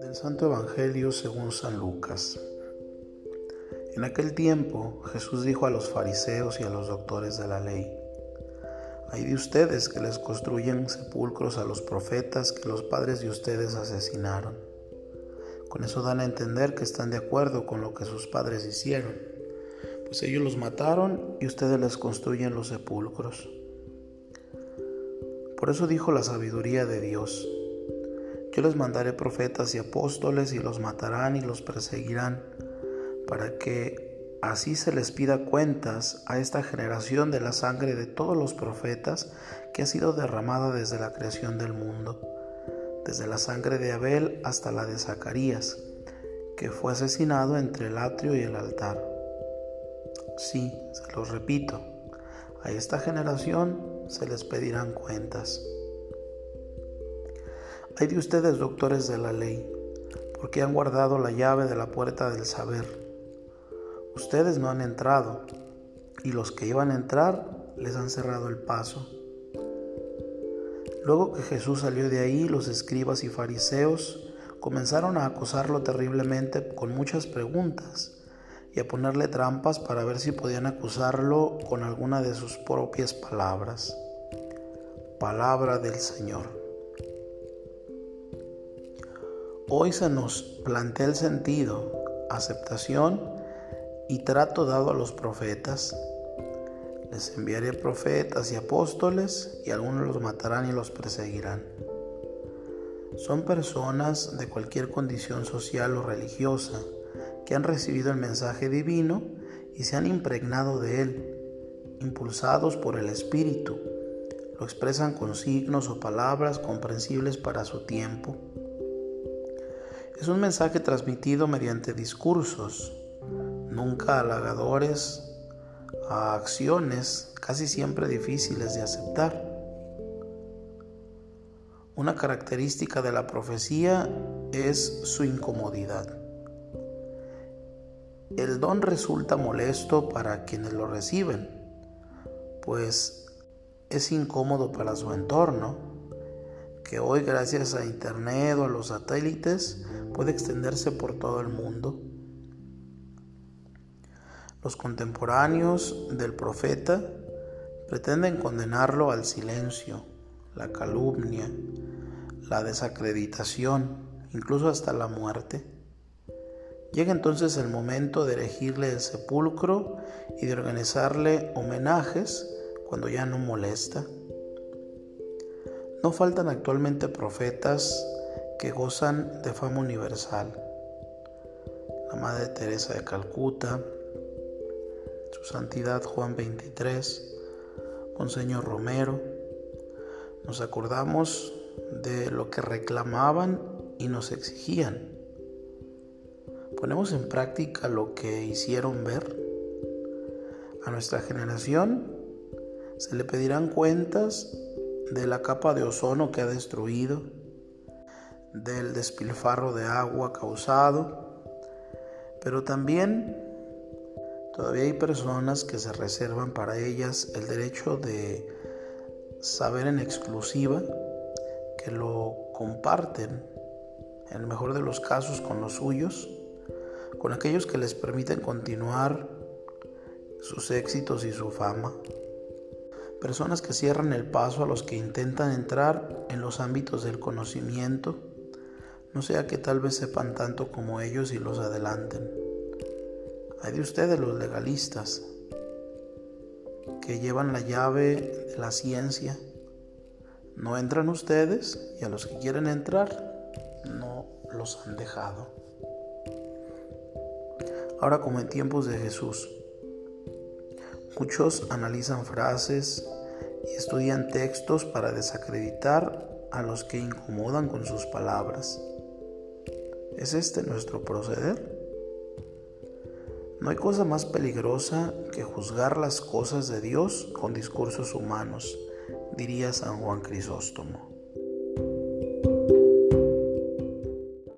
Del Santo Evangelio según San Lucas. En aquel tiempo Jesús dijo a los fariseos y a los doctores de la ley, hay de ustedes que les construyen sepulcros a los profetas que los padres de ustedes asesinaron. Con eso dan a entender que están de acuerdo con lo que sus padres hicieron, pues ellos los mataron y ustedes les construyen los sepulcros. Por eso dijo la sabiduría de Dios, yo les mandaré profetas y apóstoles y los matarán y los perseguirán, para que Así se les pida cuentas a esta generación de la sangre de todos los profetas que ha sido derramada desde la creación del mundo, desde la sangre de Abel hasta la de Zacarías, que fue asesinado entre el atrio y el altar. Sí, se los repito, a esta generación se les pedirán cuentas. Hay de ustedes doctores de la ley, porque han guardado la llave de la puerta del saber Ustedes no han entrado y los que iban a entrar les han cerrado el paso. Luego que Jesús salió de ahí, los escribas y fariseos comenzaron a acosarlo terriblemente con muchas preguntas y a ponerle trampas para ver si podían acusarlo con alguna de sus propias palabras. Palabra del Señor. Hoy se nos plantea el sentido, aceptación y trato dado a los profetas. Les enviaré profetas y apóstoles y algunos los matarán y los perseguirán. Son personas de cualquier condición social o religiosa han recibido el mensaje divino y se han impregnado de él, impulsados por el Espíritu. Lo expresan con signos o palabras comprensibles para su tiempo. Es un mensaje transmitido mediante discursos, nunca halagadores, a acciones casi siempre difíciles de aceptar. Una característica de la profecía es su incomodidad. El don resulta molesto para quienes lo reciben, pues es incómodo para su entorno, que hoy gracias a Internet o a los satélites puede extenderse por todo el mundo. Los contemporáneos del profeta pretenden condenarlo al silencio, la calumnia, la desacreditación, incluso hasta la muerte. Llega entonces el momento de erigirle el sepulcro y de organizarle homenajes cuando ya no molesta. No faltan actualmente profetas que gozan de fama universal. La Madre Teresa de Calcuta, su Santidad Juan 23, Monseñor Romero. Nos acordamos de lo que reclamaban y nos exigían. Ponemos en práctica lo que hicieron ver. A nuestra generación se le pedirán cuentas de la capa de ozono que ha destruido, del despilfarro de agua causado, pero también Todavía hay personas que se reservan para ellas el derecho de saber en exclusiva, que lo comparten, en el mejor de los casos, con los suyos, con aquellos que les permiten continuar sus éxitos y su fama. Personas que cierran el paso a los que intentan entrar en los ámbitos del conocimiento, no sea que tal vez sepan tanto como ellos y los adelanten. Hay de ustedes los legalistas que llevan la llave de la ciencia. No entran ustedes y a los que quieren entrar no los han dejado. Ahora como en tiempos de Jesús, muchos analizan frases y estudian textos para desacreditar a los que incomodan con sus palabras. ¿Es este nuestro proceder? No hay cosa más peligrosa que juzgar las cosas de Dios con discursos humanos, diría San Juan Crisóstomo.